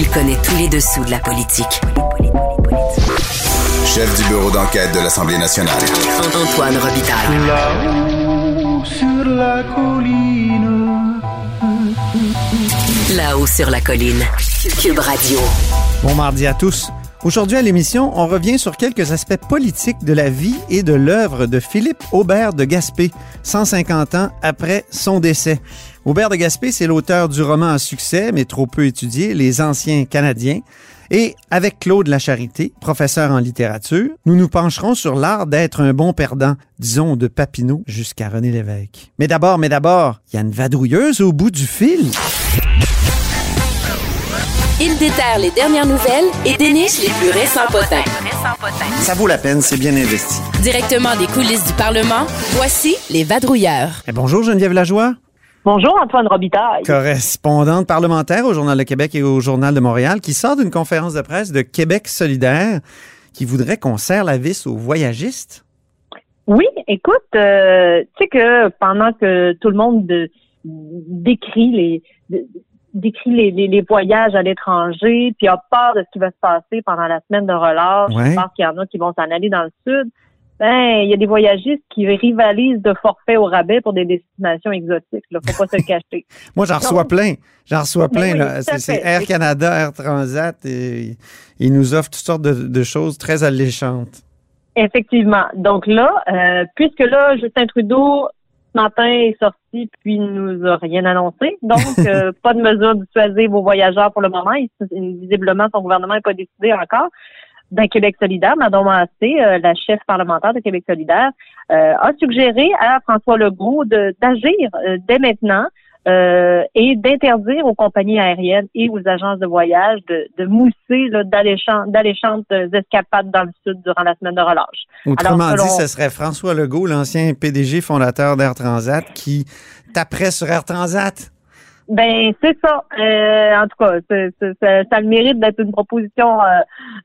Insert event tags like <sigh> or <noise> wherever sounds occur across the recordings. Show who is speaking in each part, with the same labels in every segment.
Speaker 1: Il connaît tous les dessous de la politique.
Speaker 2: Chef du bureau d'enquête de l'Assemblée nationale.
Speaker 1: Antoine Robitaille.
Speaker 3: Là-haut sur la colline.
Speaker 1: Là-haut sur la colline. Cube Radio.
Speaker 4: Bon mardi à tous. Aujourd'hui à l'émission, on revient sur quelques aspects politiques de la vie et de l'œuvre de Philippe Aubert de Gaspé, 150 ans après son décès. Aubert de Gaspé, c'est l'auteur du roman à succès, mais trop peu étudié, Les Anciens Canadiens. Et avec Claude Lacharité, professeur en littérature, nous nous pencherons sur l'art d'être un bon perdant, disons de Papineau jusqu'à René Lévesque. Mais d'abord, mais d'abord, il y a une vadrouilleuse au bout du fil.
Speaker 1: Il déterre les dernières nouvelles et déniche les plus récents potins.
Speaker 4: Ça vaut la peine, c'est bien investi.
Speaker 1: Directement des coulisses du Parlement, voici les vadrouilleurs.
Speaker 4: Et bonjour Geneviève Lajoie.
Speaker 5: Bonjour Antoine Robitaille.
Speaker 4: correspondante parlementaire au Journal de Québec et au Journal de Montréal, qui sort d'une conférence de presse de Québec solidaire qui voudrait qu'on serre la vis aux voyagistes.
Speaker 5: Oui, écoute, euh, tu sais que pendant que tout le monde de- décrit les de- décrit les, les- les voyages à l'étranger, puis a peur de ce qui va se passer pendant la semaine de relâche,
Speaker 4: Ouais.
Speaker 5: je pense qu'il y en a qui vont s'en aller dans le sud. Ben, il y a des voyagistes qui rivalisent de forfaits au rabais pour des destinations exotiques. Là, faut pas se le cacher. <laughs>
Speaker 4: Moi, j'en reçois plein. J'en reçois plein.
Speaker 5: oui,
Speaker 4: C'est. Air Canada, Air Transat. Et, ils nous offrent toutes sortes de, de choses très alléchantes.
Speaker 5: Effectivement. Donc là, euh, puisque là, Justin Trudeau, ce matin, est sorti puis nous a rien annoncé. Donc, <laughs> euh, pas de mesure dissuasive aux voyageurs pour le moment. Il, visiblement, son gouvernement n'est pas décidé encore. Dans Québec solidaire, Mme Massé, euh, la chef parlementaire de Québec solidaire, euh, a suggéré à François Legault de- d'agir euh, dès maintenant euh, et d'interdire aux compagnies aériennes et aux agences de voyage de, de mousser là, d'alléchantes d'alléchantes escapades dans le sud durant la semaine de relâche.
Speaker 4: Autrement
Speaker 5: Alors,
Speaker 4: dit, ce serait François Legault, l'ancien PDG fondateur d'Air Transat, qui taperait sur Air Transat.
Speaker 5: Ben c'est ça. Euh, en tout cas, c'est- c'est- ça, ça le mérite d'être une proposition euh,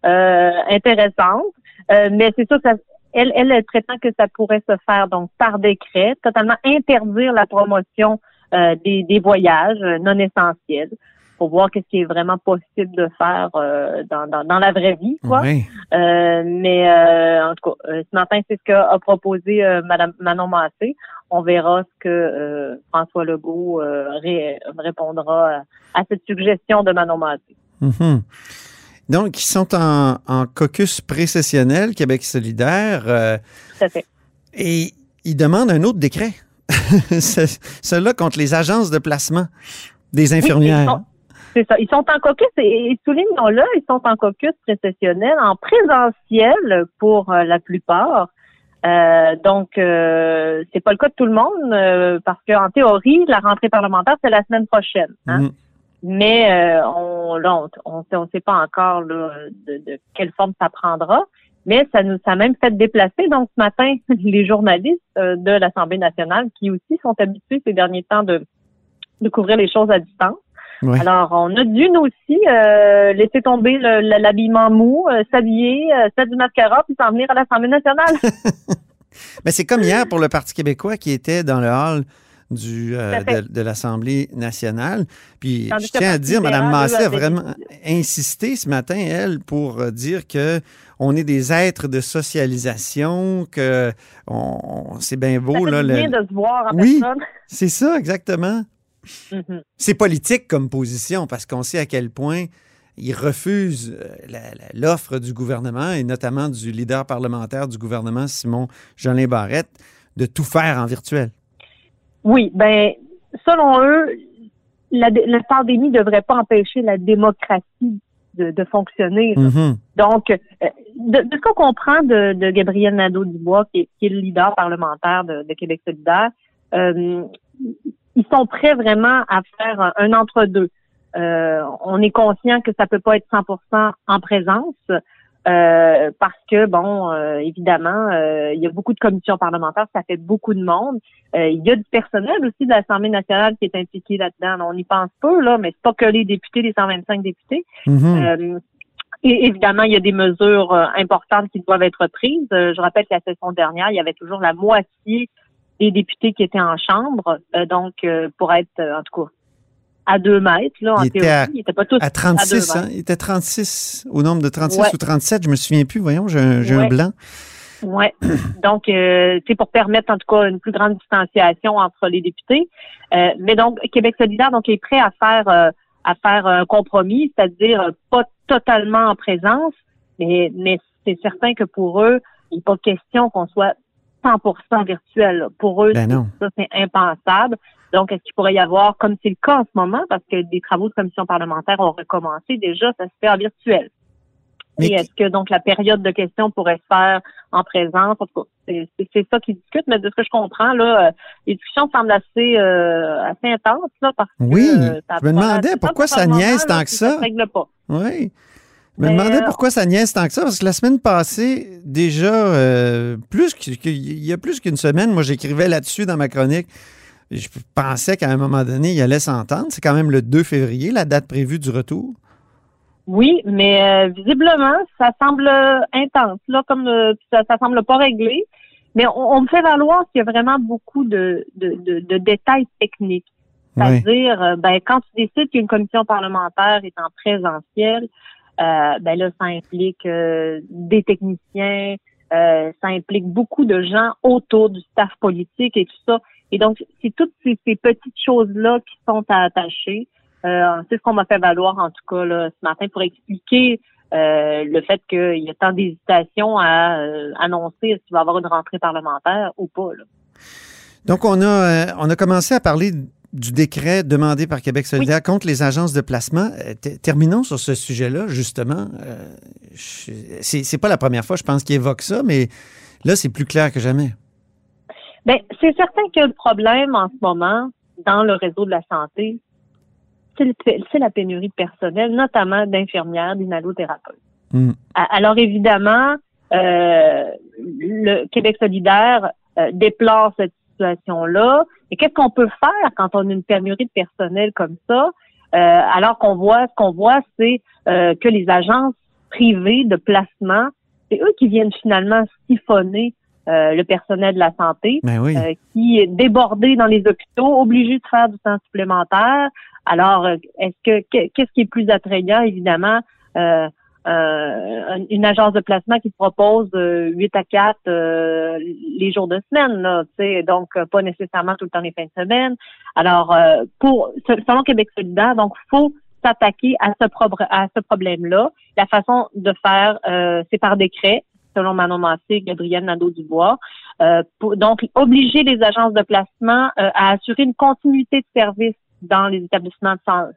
Speaker 5: euh, intéressante. Euh, mais c'est sûr que ça, elle, elle, elle prétend que ça pourrait se faire donc par décret, totalement interdire la promotion euh, des, des voyages euh, non essentiels pour voir qu'est-ce qui est vraiment possible de faire euh, dans, dans, dans la vraie vie, quoi.
Speaker 4: Oui.
Speaker 5: Euh, mais euh, en tout cas, ce matin, c'est ce qu'a a proposé Madame Manon Massé. On verra ce que François Legault ré- répondra à, à cette suggestion de Manon Massé.
Speaker 4: Mhm. Donc, ils sont en, en caucus précessionnel, Québec solidaire,
Speaker 5: Tout à fait.
Speaker 4: et ils demandent un autre décret. <laughs> Ce- Celui-là contre les agences de placement des infirmières.
Speaker 5: C'est ça. Ils sont en caucus et, et soulignons-le, ils sont en caucus précessionnel, en présentiel pour euh, la plupart. Euh, donc, euh, c'est pas le cas de tout le monde euh, parce qu'en théorie, la rentrée parlementaire c'est la semaine prochaine. Hein?
Speaker 4: Mhm.
Speaker 5: Mais euh, on là, on on sait pas encore là, de, de quelle forme ça prendra. Mais ça nous ça a même fait déplacer donc ce matin <laughs> les journalistes euh, de l'Assemblée nationale qui aussi sont habitués ces derniers temps de de couvrir les choses à distance. Alors, on a dû, nous aussi, euh, laisser tomber le- le- l'habillement mou, euh, s'habiller, euh, faire du mascara, puis s'en venir à l'Assemblée nationale.
Speaker 4: Mais <laughs> c'est comme hier pour le Parti québécois qui était dans le hall du, euh, de, de l'Assemblée nationale. Puis
Speaker 5: Tandis
Speaker 4: je tiens à dire, Mme Massé a vraiment insisté ce matin, elle, pour dire que on est des êtres de socialisation, que on, c'est bien
Speaker 5: Ça
Speaker 4: beau.
Speaker 5: fait
Speaker 4: Là,
Speaker 5: du
Speaker 4: le-
Speaker 5: bien de se voir en
Speaker 4: Oui. C'est ça, exactement.
Speaker 5: Mhm.
Speaker 4: C'est politique comme position parce qu'on sait à quel point ils refusent euh, la- la- l'offre du gouvernement et notamment du leader parlementaire du gouvernement, Simon Jolin Barrette, de tout faire en virtuel.
Speaker 5: Oui, ben, selon eux, la, la pandémie ne devrait pas empêcher la démocratie de, de fonctionner.
Speaker 4: Mhm.
Speaker 5: Donc, euh, de, de ce qu'on comprend de, de Gabriel Nadeau-Dubois, qui, est- qui est le leader parlementaire de, de Québec solidaire, euh, ils sont prêts vraiment à faire un, entre-deux. on est conscient que ça peut pas être 100% en présence. Euh, parce que, bon, euh, évidemment, euh, il y a beaucoup de commissions parlementaires, ça fait beaucoup de monde. il y a du personnel aussi de l'Assemblée nationale qui est impliqué là-dedans. On y pense pas, là, mais c'est pas que les députés, les 125 députés.
Speaker 4: Mhm.
Speaker 5: et évidemment, il y a des mesures importantes qui doivent être prises. je rappelle que la session dernière, il y avait toujours la moitié des députés qui étaient en chambre. donc, pour être, en tout cas, à deux mètres, là, en
Speaker 4: il
Speaker 5: théorie.
Speaker 4: À,
Speaker 5: il était pas tous
Speaker 4: à 36, hein? Il était 36, au nombre de 36 ou 37, je me souviens plus, voyons, j'ai un, un, blanc.
Speaker 5: Oui. <clears throat> Donc, euh, c'est pour permettre en tout cas une plus grande distanciation entre les députés. Euh, mais donc, Québec solidaire donc est prêt à faire euh, à faire un compromis, c'est-à-dire euh, pas totalement en présence, mais, mais c'est certain que pour eux, il n'est pas question qu'on soit 100% virtuel. Pour eux,
Speaker 4: ben
Speaker 5: ça c'est impensable. Donc, est-ce qu'il pourrait y avoir, comme c'est le cas en ce moment, parce que des travaux de commission parlementaire ont recommencé déjà, ça se fait en virtuel. Et est-ce que donc la période de questions pourrait se faire en présence? En tout cas, c'est ça qui discute, mais de ce que je comprends, là, euh, les discussions semblent assez, euh, assez intenses, là, parce
Speaker 4: oui,
Speaker 5: que euh,
Speaker 4: je me demandais pourquoi ça niaise tant que ça.
Speaker 5: Ça règle pas.
Speaker 4: Oui. Je me demandais pourquoi ça niaise tant que ça, parce que la semaine passée, déjà, plus qu'il y a plus qu'une semaine, moi j'écrivais là-dessus dans ma chronique je pensais qu'à un moment donné, il allait s'entendre. C'est quand même le 2 février, la date prévue du retour.
Speaker 5: Oui, mais euh, visiblement, ça semble intense, là, comme euh, ça, ça semble pas réglé. Mais on, me fait valoir qu'il y a vraiment beaucoup de, de, détails techniques. C'est-à-dire, euh, ben, quand tu décides qu'une commission parlementaire est en présentiel, ben là, ça implique des techniciens, ça implique beaucoup de gens autour du staff politique et tout ça. Et donc, c'est toutes ces, petites choses-là qui sont attachées. Euh, c'est ce qu'on m'a fait valoir, en tout cas, là, ce matin, pour expliquer euh, le fait qu'il y a tant d'hésitation à euh, annoncer s'il va y avoir une rentrée parlementaire ou pas.
Speaker 4: Donc, on a, on a commencé à parler du décret demandé par Québec solidaire contre les agences de placement. terminons sur ce sujet-là, justement. c'est pas la première fois, je pense, qu'il évoque ça, mais là, c'est plus clair que jamais.
Speaker 5: Ben, c'est certain que le problème en ce moment dans le réseau de la santé, c'est la pénurie de personnel, notamment d'infirmières, d'inhalothérapeutes. Hmm. Alors évidemment, euh, le Québec solidaire euh, déplore cette situation-là. Et qu'est-ce qu'on peut faire quand on a une pénurie de personnel comme ça? Euh, alors qu'on voit, ce qu'on voit, c'est euh, que les agences privées de placement, c'est eux qui viennent finalement siphonner euh, le personnel de la santé,
Speaker 4: ben
Speaker 5: qui est débordé dans les hôpitaux, obligé de faire du temps supplémentaire. Alors, est-ce que qu'est-ce qui est plus attrayant, évidemment? Une agence de placement qui propose 8 à 4 les jours de semaine, là, donc pas nécessairement tout le temps les fins de semaine. Alors, pour selon Québec solidaire, donc faut s'attaquer à ce, à ce problème-là. La façon de faire, c'est par décret selon Manon Massé, Gabriel Nadeau-Dubois. Euh, donc, obliger les agences de placement euh, à assurer une continuité de service dans les établissements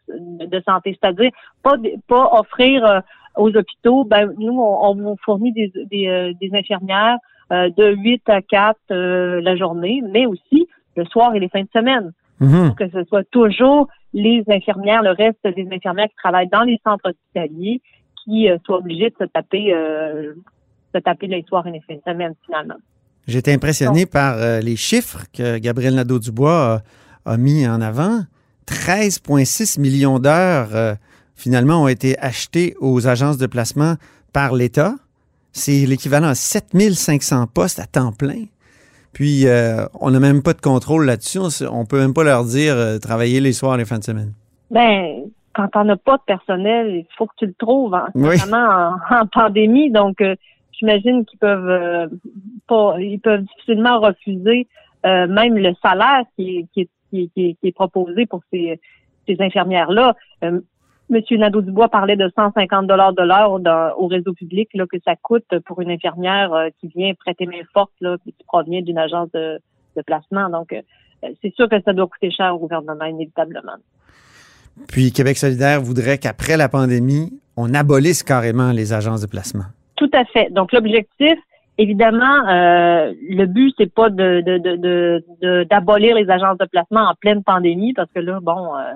Speaker 5: de, santé, c'est-à-dire pas, pas offrir euh, aux hôpitaux, ben, nous, on, on fournit des, des, des infirmières de 8 à 4 la journée, mais aussi le soir et les fins de semaine. Pour que ce soit toujours les infirmières, le reste des infirmières qui travaillent dans les centres hospitaliers qui soient obligés de se taper de taper les soirs et les fins de semaine, finalement.
Speaker 4: J'étais impressionné par euh, les chiffres que Gabriel Nadeau-Dubois a, mis en avant. 13,6 millions d'heures, euh, finalement, ont été achetées aux agences de placement par l'État. C'est l'équivalent à 7500 postes à temps plein. Puis, euh, on n'a même pas de contrôle là-dessus. On ne peut même pas leur dire travailler les soirs et les fins de semaine.
Speaker 5: Ben, quand on n'a pas de personnel, il faut que tu le trouves, hein, en, en, pandémie. Donc, j'imagine qu'ils peuvent euh, pas, ils peuvent difficilement refuser euh, même le salaire qui est, qui qui est, proposé pour ces, ces infirmières-là. Euh, Monsieur Nadeau-Dubois parlait de 150 dollars de l'heure au réseau public là, que ça coûte pour une infirmière qui vient prêter main forte là, qui provient d'une agence de, de, placement. Donc, c'est sûr que ça doit coûter cher au gouvernement, inévitablement.
Speaker 4: Puis Québec solidaire voudrait qu'après la pandémie, on abolisse carrément les agences de placement.
Speaker 5: Tout à fait. Donc l'objectif, évidemment, euh, le but c'est pas de, de, de, d'abolir les agences de placement en pleine pandémie parce que là, bon, euh,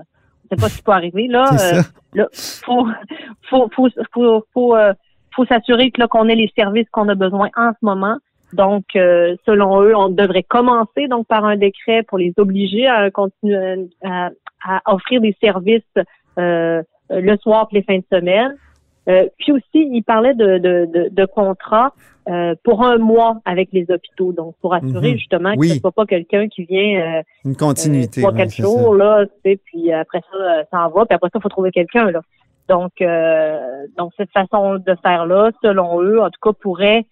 Speaker 5: sait pas ce qui peut arriver. Là,
Speaker 4: C'est
Speaker 5: euh, là faut, faut, faut, faut, faut, euh, faut s'assurer que là qu'on ait les services qu'on a besoin en ce moment. Donc, euh, selon eux, on devrait commencer donc par un décret pour les obliger à continuer à, à offrir des services euh, le soir et les fins de semaine. Euh, puis aussi, il parlait de, de, de, de contrats euh, pour un mois avec les hôpitaux, donc pour assurer
Speaker 4: Mhm.
Speaker 5: justement
Speaker 4: Oui.
Speaker 5: que ce soit pas quelqu'un qui vient euh,
Speaker 4: Une continuité.
Speaker 5: euh, trois, quatre jours, là, tu sais, puis après ça, euh, ça en va, puis après ça, il faut trouver quelqu'un, là. Donc, euh, donc cette façon de faire-là, selon eux, en tout cas, pourrait,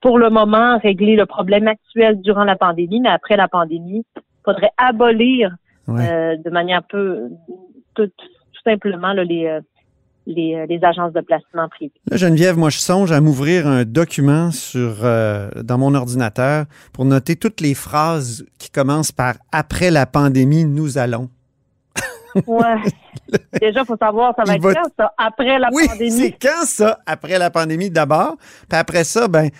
Speaker 5: pour le moment, régler le problème actuel durant la pandémie, mais après la pandémie, il faudrait abolir
Speaker 4: Ouais.
Speaker 5: euh, de manière peu, tout, tout simplement, là, les, euh, les, euh, les agences de placement privées.
Speaker 4: Là, Geneviève, moi, je songe à m'ouvrir un document sur, euh, dans mon ordinateur pour noter toutes les phrases qui commencent par Après la pandémie, nous allons. <laughs>
Speaker 5: Ouais. Déjà, il faut savoir, ça va
Speaker 4: Il
Speaker 5: être
Speaker 4: va-
Speaker 5: quand, ça, après la
Speaker 4: oui,
Speaker 5: pandémie.
Speaker 4: c'est quand ça? Après la pandémie d'abord. Puis après ça, ben,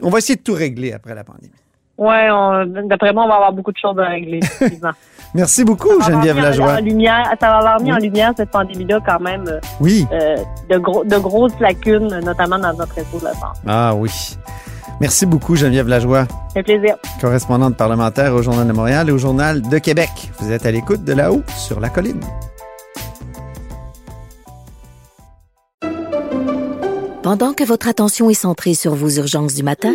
Speaker 4: on va essayer de tout régler après la pandémie.
Speaker 5: Ouais, d'après moi, on va avoir beaucoup de choses à régler. <laughs>
Speaker 4: Merci beaucoup, Geneviève Lajoie.
Speaker 5: lumière, ça va avoir mis
Speaker 4: Oui.
Speaker 5: en lumière cette pandémie-là quand même euh,
Speaker 4: Oui.
Speaker 5: euh, de, gros, de grosses lacunes, notamment dans notre réseau de la santé.
Speaker 4: Ah oui. Merci beaucoup, Geneviève Lajoie,
Speaker 5: fait plaisir.
Speaker 4: correspondante parlementaire au Journal de Montréal et au Journal de Québec. Vous êtes à l'écoute de là-haut sur la colline.
Speaker 6: Pendant que votre attention est centrée sur vos urgences du matin,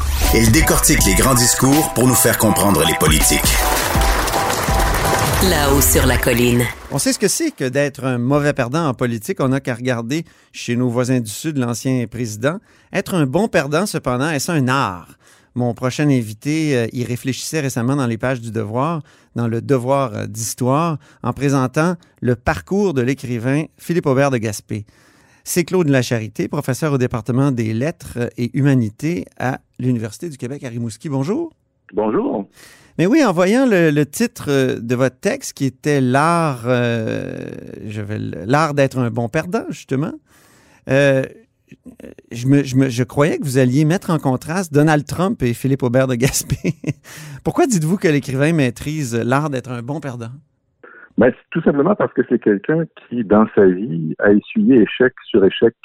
Speaker 2: Il décortique les grands discours pour nous faire comprendre les politiques.
Speaker 1: Là-haut sur la colline.
Speaker 4: On sait ce que c'est que d'être un mauvais perdant en politique. On n'a qu'à regarder chez nos voisins du Sud l'ancien président. Être un bon perdant, cependant, est-ce un art? Mon prochain invité euh, y réfléchissait récemment dans les pages du Devoir, dans le Devoir euh, d'histoire, en présentant le parcours de l'écrivain Philippe Aubert de Gaspé. C'est Claude Lacharité, professeur au département des lettres et humanités à l'Université du Québec à Rimouski. Bonjour.
Speaker 7: Bonjour.
Speaker 4: Mais oui, en voyant le, le titre euh, de votre texte qui était l'art, euh, je vais le- l'art d'être un bon perdant, justement, euh, je, me, je, me- je croyais que vous alliez mettre en contraste Donald Trump et Philippe Aubert de Gaspé. <laughs> Pourquoi dites-vous que l'écrivain maîtrise l'art d'être un bon perdant?
Speaker 7: Ben, tout simplement parce que c'est quelqu'un qui, dans sa vie, a essuyé échec sur échec,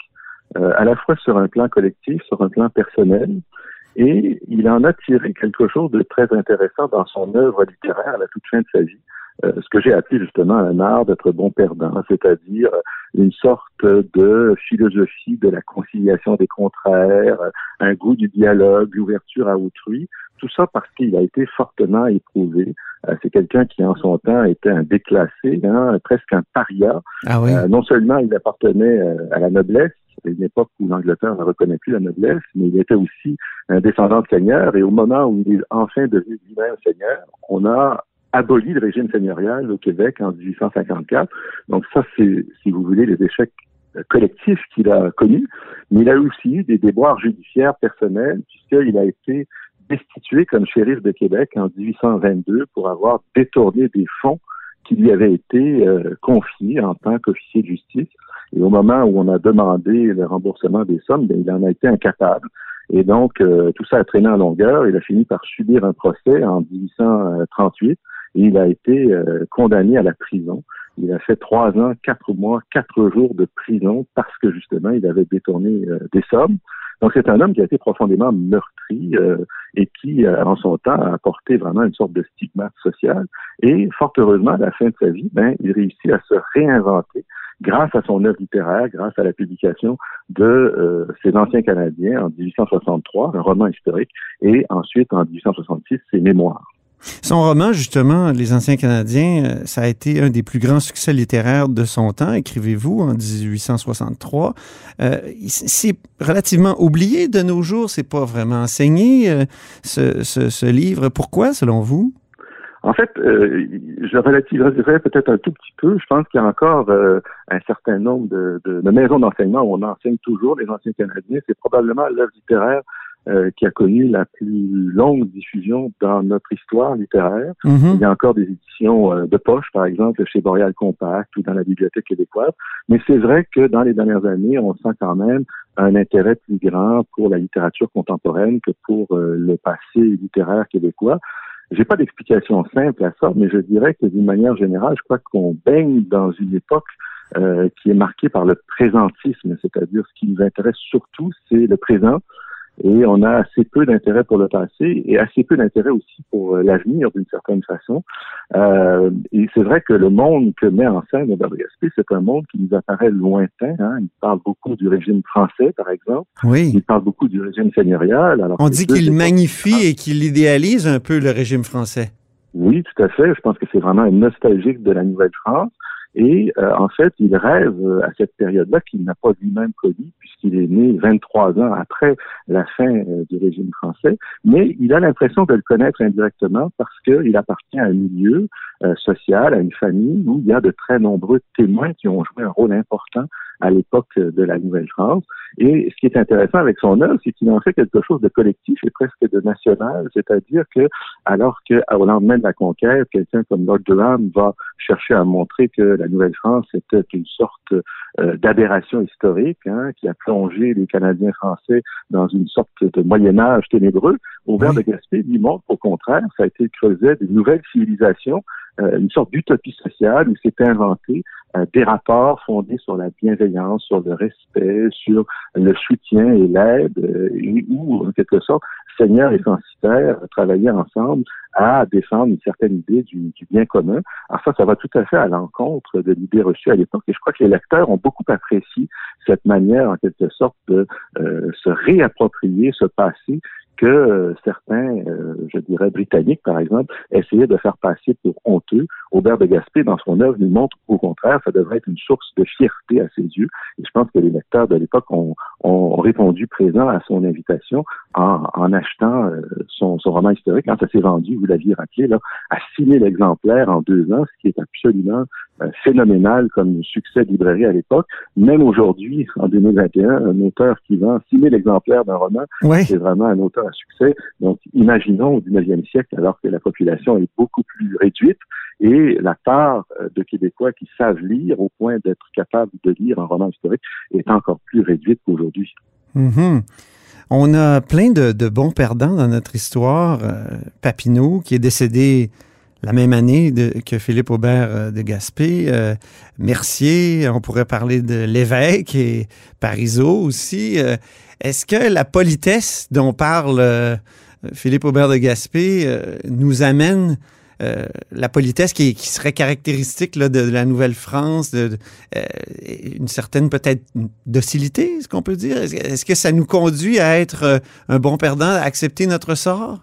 Speaker 7: euh, à la fois sur un plan collectif, sur un plan personnel, et il en a tiré quelque chose de très intéressant dans son œuvre littéraire à la toute fin de sa vie. Euh, ce que j'ai appelé justement un art d'être bon perdant, c'est-à-dire une sorte de philosophie de la conciliation des contraires, un goût du dialogue, l'ouverture à autrui, tout ça parce qu'il a été fortement éprouvé. Euh, c'est quelqu'un qui, en son temps, était un déclassé, hein, presque un paria.
Speaker 4: Ah oui.
Speaker 7: Euh, non seulement il appartenait à la noblesse, à une époque où l'Angleterre ne reconnaît plus la noblesse, mais il était aussi un descendant de seigneur. Et au moment où il est enfin devenu lui-même seigneur, on a aboli le régime seigneurial au Québec en 1854. Donc ça, c'est, si vous voulez, les échecs euh, collectifs qu'il a connus. Mais il a aussi eu des déboires judiciaires personnels, puisqu'il a été destitué comme shérif de Québec en 1822 pour avoir détourné des fonds qui lui avaient été euh, confiés en tant qu'officier de justice. Et au moment où on a demandé le remboursement des sommes, bien, il en a été incapable. Et donc, euh, tout ça a traîné en longueur. Il a fini par subir un procès en 1838 et il a été euh, condamné à la prison. Il a fait trois ans, quatre mois, quatre jours de prison parce que justement, il avait détourné euh, des sommes. Donc, c'est un homme qui a été profondément meurtri et qui, en son temps, a apporté vraiment une sorte de stigmate social. Et fort heureusement, à la fin de sa vie, ben, il réussit à se réinventer grâce à son œuvre littéraire, grâce à la publication de euh, ses anciens Canadiens en 1863, un roman historique, et ensuite en 1866 ses mémoires.
Speaker 4: Son roman, justement, Les Anciens Canadiens, euh, ça a été un des plus grands succès littéraires de son temps, écrivez-vous, en 1863. Euh, c'est relativement oublié de nos jours, c'est pas vraiment enseigné, ce livre. Pourquoi, selon vous?
Speaker 7: En fait, euh, je relativiserais peut-être un tout petit peu. Je pense qu'il y a encore euh, un certain nombre de, de, de maisons d'enseignement où on enseigne toujours les anciens Canadiens. C'est probablement l'œuvre littéraire euh, qui a connu la plus longue diffusion dans notre histoire littéraire.
Speaker 4: Mhm.
Speaker 7: Il y a encore des éditions euh, de poche, par exemple, chez Boreal Compact ou dans la Bibliothèque québécoise. Mais c'est vrai que dans les dernières années, on sent quand même un intérêt plus grand pour la littérature contemporaine que pour euh, le passé littéraire québécois. J'ai pas d'explication simple à ça, mais je dirais que d'une manière générale, je crois qu'on baigne dans une époque euh, qui est marquée par le présentisme, c'est-à-dire ce qui nous intéresse surtout, c'est le présent, et on a assez peu d'intérêt pour le passé et assez peu d'intérêt aussi pour euh, l'avenir d'une certaine façon. Euh, et c'est vrai que le monde que met en scène Robert Gaspé, c'est un monde qui nous apparaît lointain. Hein. Il parle beaucoup du régime français, par exemple.
Speaker 4: Oui.
Speaker 7: Il parle beaucoup du régime seigneurial. Alors
Speaker 4: On dit qu'il magnifie et qu'il idéalise un peu le régime français.
Speaker 7: Oui, tout à fait. Je pense que c'est vraiment un nostalgique de la Nouvelle-France. Et euh, en fait, il rêve euh, à cette période-là qu'il n'a pas lui-même connue, puisqu'il est né 23 ans après la fin euh, du régime français. Mais il a l'impression de le connaître indirectement parce qu'il appartient à un milieu euh, social, à une famille où il y a de très nombreux témoins qui ont joué un rôle important à l'époque de la Nouvelle-France. Et ce qui est intéressant avec son œuvre, c'est qu'il en fait quelque chose de collectif et presque de national, c'est-à-dire que alors que au lendemain de la conquête, quelqu'un comme Lord Durham va chercher à montrer que la Nouvelle-France était une sorte euh, d'aberration historique, hein, qui a plongé les Canadiens français dans une sorte de Moyen Âge ténébreux. Aubert
Speaker 4: Oui.
Speaker 7: de Gaspé lui montre au contraire, ça a été le creuset d'une nouvelle civilisation, une sorte d'utopie sociale où s'est inventé euh, des rapports fondés sur la bienveillance, sur le respect, sur le soutien et l'aide, euh, et où, en quelque sorte, Seigneur et censitaire travaillaient ensemble à défendre une certaine idée du, du bien commun. Alors ça, ça va tout à fait à l'encontre de l'idée reçue à l'époque. Et je crois que les lecteurs ont beaucoup apprécié cette manière, en quelque sorte, de euh, se réapproprier ce passé que euh, certains, euh, je dirais, britanniques, par exemple, essayaient de faire passer pour honteux. Aubert de Gaspé, dans son œuvre, nous montre qu'au contraire, ça devrait être une source de fierté à ses yeux. Et je pense que les lecteurs de l'époque ont, ont répondu présent à son invitation en, en achetant euh, son, son roman historique. Quand ça s'est vendu, vous l'aviez rappelé, là, à 6 000 exemplaires en deux ans, ce qui est absolument euh, phénoménal comme succès de librairie à l'époque. Même aujourd'hui, en 2021, un auteur qui vend 6 000 exemplaires d'un roman,
Speaker 4: Oui.
Speaker 7: c'est vraiment un auteur à succès. Donc, imaginons au 19e siècle, alors que la population est beaucoup plus réduite et la part euh, de Québécois qui savent lire au point d'être capables de lire un roman historique est encore plus réduite qu'aujourd'hui.
Speaker 4: Mhm. On a plein de, bons perdants dans notre histoire. Euh, Papineau, qui est décédé la même année que Philippe Aubert euh, de Gaspé. Mercier, on pourrait parler de l'évêque et Parisot aussi. Est-ce que la politesse dont parle Philippe Aubert de Gaspé nous amène euh, la politesse qui, serait caractéristique de, la Nouvelle-France, euh, une certaine peut-être docilité, est-ce qu'on peut dire? Est-ce, que ça nous conduit à être euh, un bon perdant, à accepter notre sort?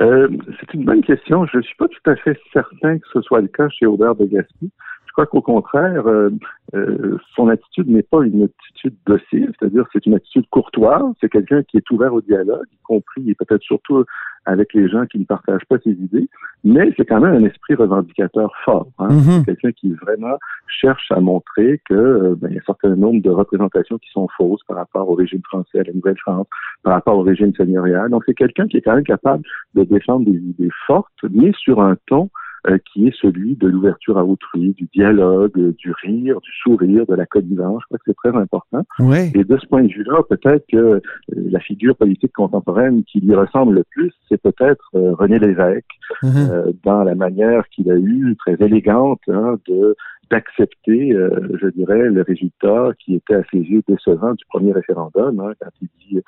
Speaker 7: C'est une bonne question. Je ne suis pas tout à fait certain que ce soit le cas chez Aubert de Gaspé. Je crois qu'au contraire, euh, euh, son attitude n'est pas une attitude docile, c'est-à-dire c'est une attitude courtoise. C'est quelqu'un qui est ouvert au dialogue, y compris et peut-être surtout avec les gens qui ne partagent pas ses idées, mais c'est quand même un esprit revendicateur fort. Hein? C'est quelqu'un qui vraiment cherche à montrer que euh, ben, il y a un certain nombre de représentations qui sont fausses par rapport au régime français, à la Nouvelle-France, par rapport au régime seigneurial. Donc c'est quelqu'un qui est quand même capable de défendre des idées fortes, mais sur un ton qui est celui de l'ouverture à autrui, du dialogue, euh, du rire, du sourire, de la connivence. Je crois que c'est très important.
Speaker 4: Oui.
Speaker 7: Et de ce point de vue-là, peut-être que euh, la figure politique contemporaine qui lui ressemble le plus, c'est peut-être euh, René Lévesque, euh, dans la manière qu'il a eue, très élégante, hein, de d'accepter, euh, je dirais, le résultat qui était à ses yeux décevant du premier référendum, hein, quand il dit,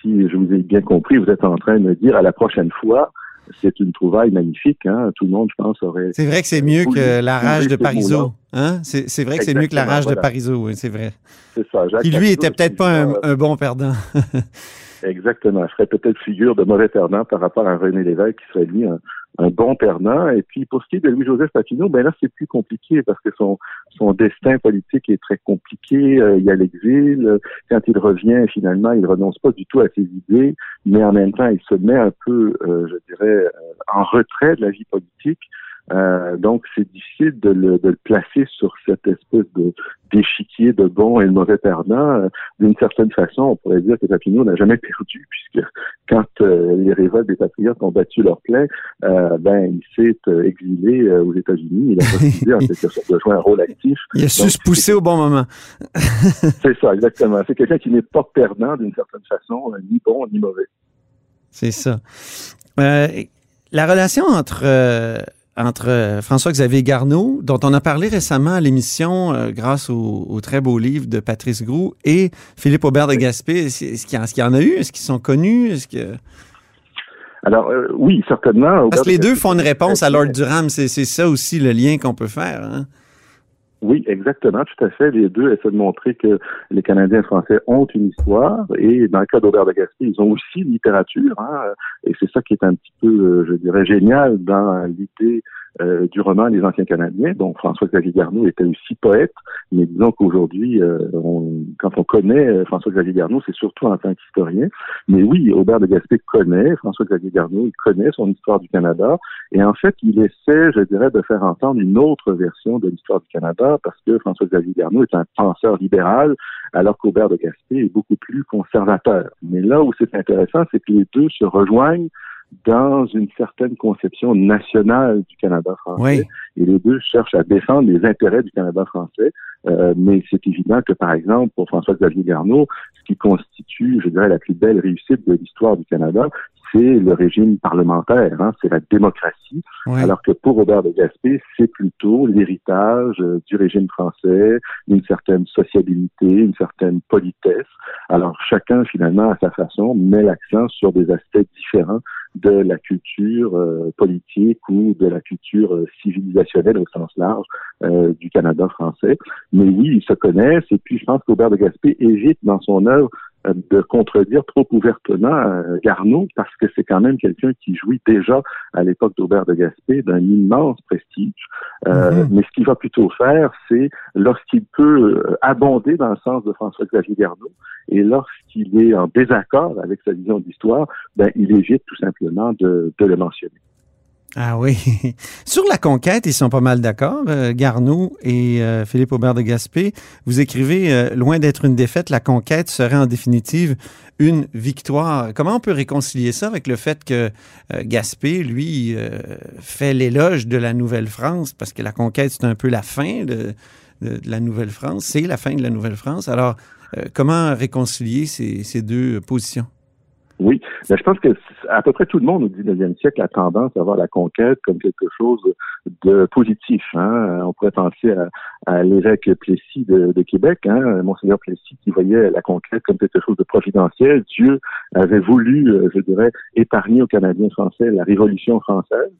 Speaker 7: si je vous ai bien compris, vous êtes en train de me dire à la prochaine fois, c'est une trouvaille magnifique. Hein, tout le monde, je pense, aurait
Speaker 4: C'est vrai que c'est mieux que la rage de Parisot. Hein? C'est vrai que c'est mieux que la rage de Parisot, oui, c'est vrai.
Speaker 7: C'est ça.
Speaker 4: Jacques Qui, lui, était peut-être pas un, bon perdant. <laughs>
Speaker 7: Exactement. Je ferait peut-être figure de mauvais perdant par rapport à René Lévesque, qui serait lui un, un bon perdant. Et puis pour ce qui est de Louis-Joseph Papineau, ben là c'est plus compliqué parce que son son destin politique est très compliqué. Euh, il y a l'exil. Quand il revient, finalement, il renonce pas du tout à ses idées, mais en même temps, il se met un peu, euh, je dirais, euh, en retrait de la vie politique. Euh, donc, c'est difficile de le, de le, placer sur cette espèce de d'échiquier de bon et de mauvais perdant. Euh, d'une certaine façon, on pourrait dire que Papineau n'a jamais perdu, puisque quand euh, les révoltes des patriotes ont battu leur plein, ben il s'est exilé aux États-Unis. Il a refusé en quelque sorte de jouer un rôle actif.
Speaker 4: Il a su se pousser au bon moment. <laughs>
Speaker 7: c'est ça, exactement. C'est quelqu'un qui n'est pas perdant d'une certaine façon, ni bon ni mauvais.
Speaker 4: C'est ça. la relation entre entre euh, François-Xavier Garneau, dont on a parlé récemment à l'émission euh, grâce au, très beau livre de Patrice Groux, et Philippe Aubert de Gaspé. Est-ce qu'il y, en a eu? Est-ce qu'ils sont connus? Est-ce que...
Speaker 7: Alors, euh, oui, certainement.
Speaker 4: Parce que les deux font une réponse à Lord Durham. C'est ça aussi le lien qu'on peut faire. Hein?
Speaker 7: Oui, exactement, tout à fait. Les deux essaient de montrer que les Canadiens français ont une histoire et dans le cas d'Aubert de Gaspé, ils ont aussi une littérature. Hein, et c'est ça qui est un petit peu, je dirais, génial dans l'idée euh, du roman Les Anciens Canadiens, dont François-Xavier Garneau était aussi poète, mais disons qu'aujourd'hui, euh, quand on connaît euh, François-Xavier Garneau, c'est surtout en tant qu'historien. Mais oui, Aubert de Gaspé connaît François-Xavier Garneau, il connaît son histoire du Canada, et en fait, il essaie, je dirais, de faire entendre une autre version de l'histoire du Canada, parce que François-Xavier Garneau est un penseur libéral, alors qu'Aubert de Gaspé est beaucoup plus conservateur. Mais là où c'est intéressant, c'est que les deux se rejoignent dans une certaine conception nationale du Canada français. Et les deux cherchent à défendre les intérêts du Canada français. Euh, mais c'est évident que, par exemple, pour François-Xavier Garneau, ce qui constitue, je dirais, la plus belle réussite de l'histoire du Canada, c'est le régime parlementaire, hein, c'est la démocratie, alors que pour Robert de Gaspé, c'est plutôt l'héritage euh, du régime français, une certaine sociabilité, une certaine politesse. Alors chacun, finalement, à sa façon, met l'accent sur des aspects différents de la culture euh, politique ou de la culture euh, civilisationnelle au sens large du Canada français. Mais oui, ils se connaissent et puis je pense qu'Aubert de Gaspé évite dans son œuvre de contredire trop ouvertement euh, Garneau parce que c'est quand même quelqu'un qui jouit déjà à l'époque d'Aubert de Gaspé d'un immense prestige. Euh, mhm. Mais ce qu'il va plutôt faire, c'est lorsqu'il peut euh, abonder dans le sens de François-Xavier Garneau et lorsqu'il est en désaccord avec sa vision d'histoire, ben, il évite tout simplement de, de le mentionner.
Speaker 4: Ah oui. <laughs> Sur la conquête, ils sont pas mal d'accord. Euh, Garneau et euh, Philippe Aubert de Gaspé, vous écrivez euh, Loin d'être une défaite, la conquête serait en définitive une victoire. Comment on peut réconcilier ça avec le fait que Gaspé, lui, fait l'éloge de la Nouvelle-France, parce que la conquête, c'est un peu la fin de, la Nouvelle-France, c'est la fin de la Nouvelle-France. Alors, comment réconcilier ces deux positions?
Speaker 7: Oui, mais je pense que à peu près tout le monde au 19e siècle a tendance à voir la conquête comme quelque chose de positif. Hein. On pourrait penser à, l'évêque Plessis de, Québec, hein, Monseigneur Plessis, qui voyait la conquête comme quelque chose de providentiel. Dieu avait voulu, euh, je dirais, épargner aux Canadiens français la Révolution française.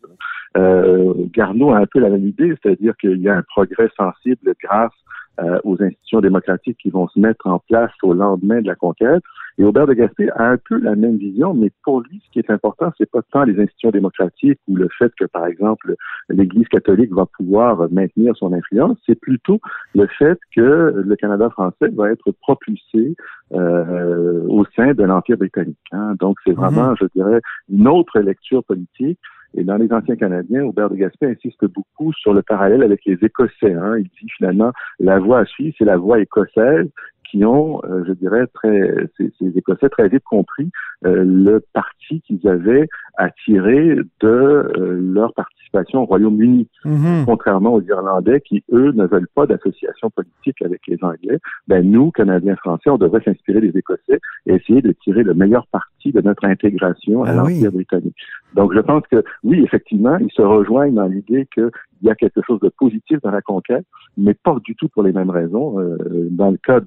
Speaker 7: Euh, Garneau a un peu la même idée, c'est-à-dire qu'il y a un progrès sensible grâce euh, aux institutions démocratiques qui vont se mettre en place au lendemain de la conquête. Et Aubert de Gaspé a un peu la même vision, mais pour lui, ce qui est important, c'est pas tant les institutions démocratiques ou le fait que, par exemple, l'Église catholique va pouvoir maintenir son influence, c'est plutôt le fait que le Canada français va être propulsé euh, au sein de l'Empire britannique. Hein. Donc, c'est vraiment, mhm. je dirais, une autre lecture politique et dans les anciens Canadiens, Aubert de Gaspé insiste beaucoup sur le parallèle avec les Écossais. Hein. Il dit finalement, la voie à suivre, c'est la voie écossaise qui ont, euh, je dirais, très, ces, Écossais très vite compris euh, le parti qu'ils avaient à tirer de euh, leur participation au Royaume-Uni, mhm. contrairement aux Irlandais qui, eux, ne veulent pas d'association politique avec les Anglais. Ben, nous, Canadiens français, on devrait s'inspirer des Écossais et essayer de tirer le meilleur parti de notre intégration à ah l'Empire britannique. Donc, je pense que, oui, effectivement, ils se rejoignent dans l'idée qu'il y a quelque chose de positif dans la conquête, mais pas du tout pour les mêmes raisons. Euh, dans le cas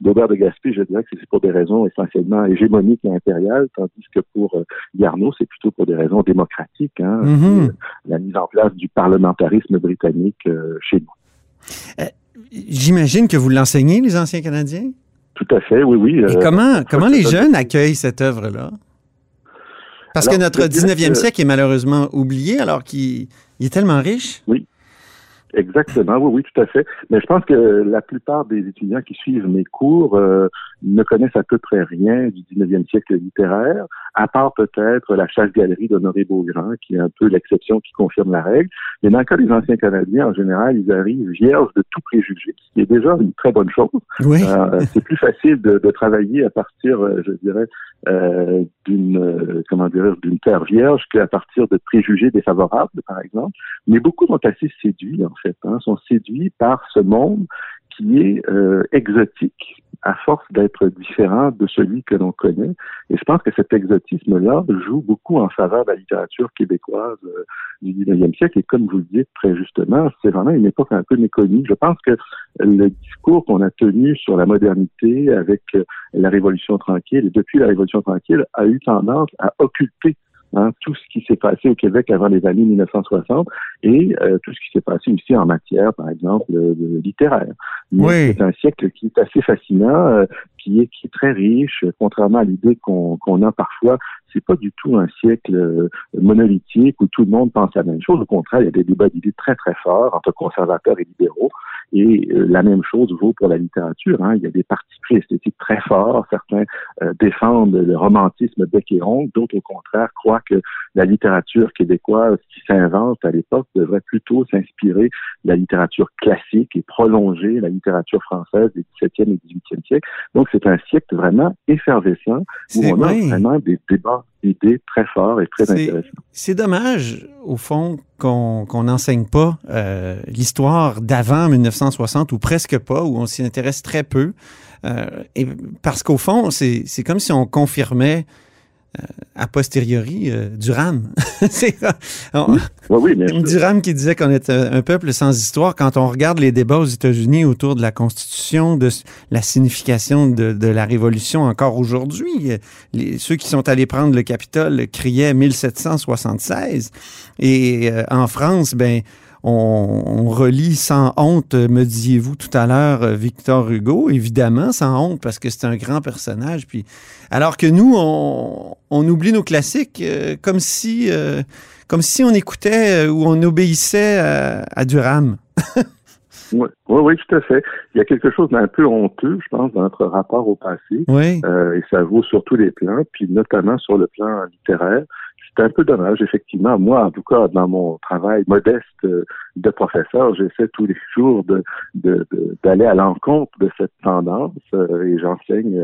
Speaker 7: d'Aubert de, Gaspé, je dirais que c'est pour des raisons essentiellement hégémoniques et impériales, tandis que pour euh, Garneau, c'est plutôt pour des raisons démocratiques, hein, la mise en place du parlementarisme britannique euh, chez nous.
Speaker 4: Euh, J'imagine que vous l'enseignez, les anciens Canadiens?
Speaker 7: Tout à fait, oui, oui.
Speaker 4: Et
Speaker 7: euh,
Speaker 4: comment, comment les jeunes accueillent cette œuvre-là? Parce que notre
Speaker 7: je dirais
Speaker 4: 19e
Speaker 7: que-
Speaker 4: siècle est malheureusement oublié alors qu'il il est tellement riche.
Speaker 7: Exactement, oui, oui, tout à fait. Mais je pense que la plupart des étudiants qui suivent mes cours euh, ne connaissent à peu près rien du 19e siècle littéraire, à part peut-être la chasse-galerie d'Honoré Beaugrand, qui est un peu l'exception qui confirme la règle. Mais dans le cas des anciens Canadiens, en général, ils arrivent vierges de tout préjugé, ce qui est déjà une très bonne chose.
Speaker 4: Oui.
Speaker 7: Euh, c'est plus facile de, de travailler à partir, euh, je dirais, euh, d'une euh, comment dire, d'une terre vierge qu'à partir de préjugés défavorables, par exemple. Mais beaucoup sont assez séduits, en fait, hein, sont séduits par ce monde qui est euh, exotique à force d'être différent de celui que l'on connaît. Et je pense que cet exotisme-là joue beaucoup en faveur de la littérature québécoise euh, du 19e siècle. Et comme vous le dites très justement, c'est vraiment une époque un peu méconnue. Je pense que le discours qu'on a tenu sur la modernité avec euh, la Révolution tranquille, et depuis la Révolution tranquille, a eu tendance à occulter hein, tout ce qui s'est passé au Québec avant les années 1960 et euh, tout ce qui s'est passé aussi en matière, par exemple, euh, de littéraire. Mais
Speaker 4: Oui.
Speaker 7: C'est un siècle qui est assez fascinant, euh, qui est qui est très riche, contrairement à l'idée qu'on qu'on a parfois. C'est pas du tout un siècle euh, monolithique où tout le monde pense la même chose. Au contraire, il y a des débats d'idées très très forts entre conservateurs et libéraux. Et euh, la même chose vaut pour la littérature. Hein. Il y a des partis esthétiques très forts. Certains euh, défendent le romantisme bec et ongle. D'autres, au contraire, croient que la littérature québécoise qui s'invente à l'époque devrait plutôt s'inspirer de la littérature classique et prolonger la littérature française des 17e et 18e siècles. Donc, c'est un siècle vraiment effervescent où on a
Speaker 4: oui.
Speaker 7: vraiment des débats d'idées très forts et très intéressants.
Speaker 4: C'est dommage, au fond, qu'on n'enseigne pas euh, l'histoire d'avant 1960 ou presque pas, où on s'y intéresse très peu. Euh, et parce qu'au fond, c'est comme si on confirmait a posteriori euh, Durham. <laughs> C'est- on-
Speaker 7: Oui. <laughs>
Speaker 4: Durham qui disait qu'on est un un peuple sans histoire. Quand on regarde les débats aux États-Unis autour de la Constitution, de la signification de, de la Révolution encore aujourd'hui, euh, ceux qui sont allés prendre le Capitole criaient 1776. Et euh, en France, ben, on, on relit sans honte, euh, me disiez-vous tout à l'heure, euh, Victor Hugo, évidemment, sans honte, parce que c'est un grand personnage. Puis, alors que nous, on, on oublie nos classiques euh, comme si, euh, comme si on écoutait ou on obéissait à, à Durham. <laughs>
Speaker 7: Oui, oui, oui, tout à fait. Il y a quelque chose d'un peu honteux, je pense, dans notre rapport au passé.
Speaker 4: Oui.
Speaker 7: Euh, et ça vaut sur tous les plans, puis notamment sur le plan littéraire. C'est un peu dommage, effectivement. Moi, en tout cas, dans mon travail modeste euh, de professeur, j'essaie tous les jours de de- de- d'aller à l'encontre de cette tendance euh, et j'enseigne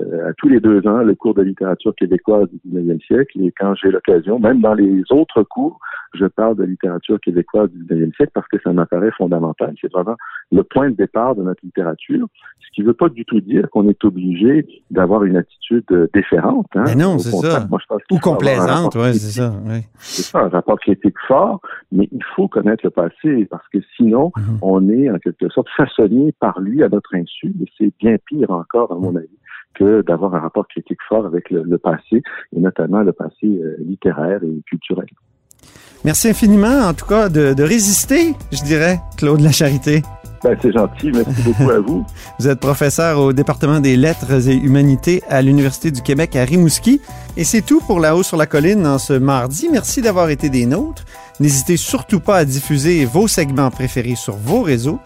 Speaker 7: euh, à tous les deux ans le cours de littérature québécoise du 19e siècle et quand j'ai l'occasion, même dans les autres cours, je parle de littérature québécoise du 19e siècle parce que ça m'apparaît fondamental. C'est vraiment le point de départ de notre littérature, ce qui ne veut pas du tout dire qu'on est obligé d'avoir une attitude déférente. Hein.
Speaker 4: Mais non, c'est ça.
Speaker 7: moi, je pense qu'il
Speaker 4: Ou complaisante, c'est ça. ouais.
Speaker 7: C'est ça, un rapport critique fort, mais il faut connaître le passé parce que sinon,
Speaker 4: Mhm.
Speaker 7: on est en quelque sorte façonné par lui à notre insu, et c'est bien pire encore, à mon avis, que d'avoir un rapport critique fort avec le, le passé, et notamment le passé euh, littéraire et culturel.
Speaker 4: Merci infiniment, en tout cas, de, de résister, je dirais, Claude Lacharité.
Speaker 7: Ben, c'est gentil, merci beaucoup à vous. <laughs>
Speaker 4: Vous êtes professeur au département des lettres et humanités à l'Université du Québec à Rimouski. Et c'est tout pour La Haut sur la colline en ce mardi. Merci d'avoir été des nôtres. N'hésitez surtout pas à diffuser vos segments préférés sur vos réseaux.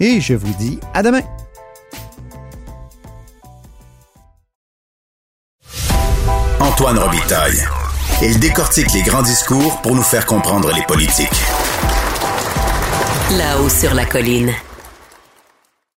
Speaker 4: Et je vous dis à demain.
Speaker 2: Antoine Robitaille. Il décortique les grands discours pour nous faire comprendre les politiques.
Speaker 1: Là-haut sur la colline.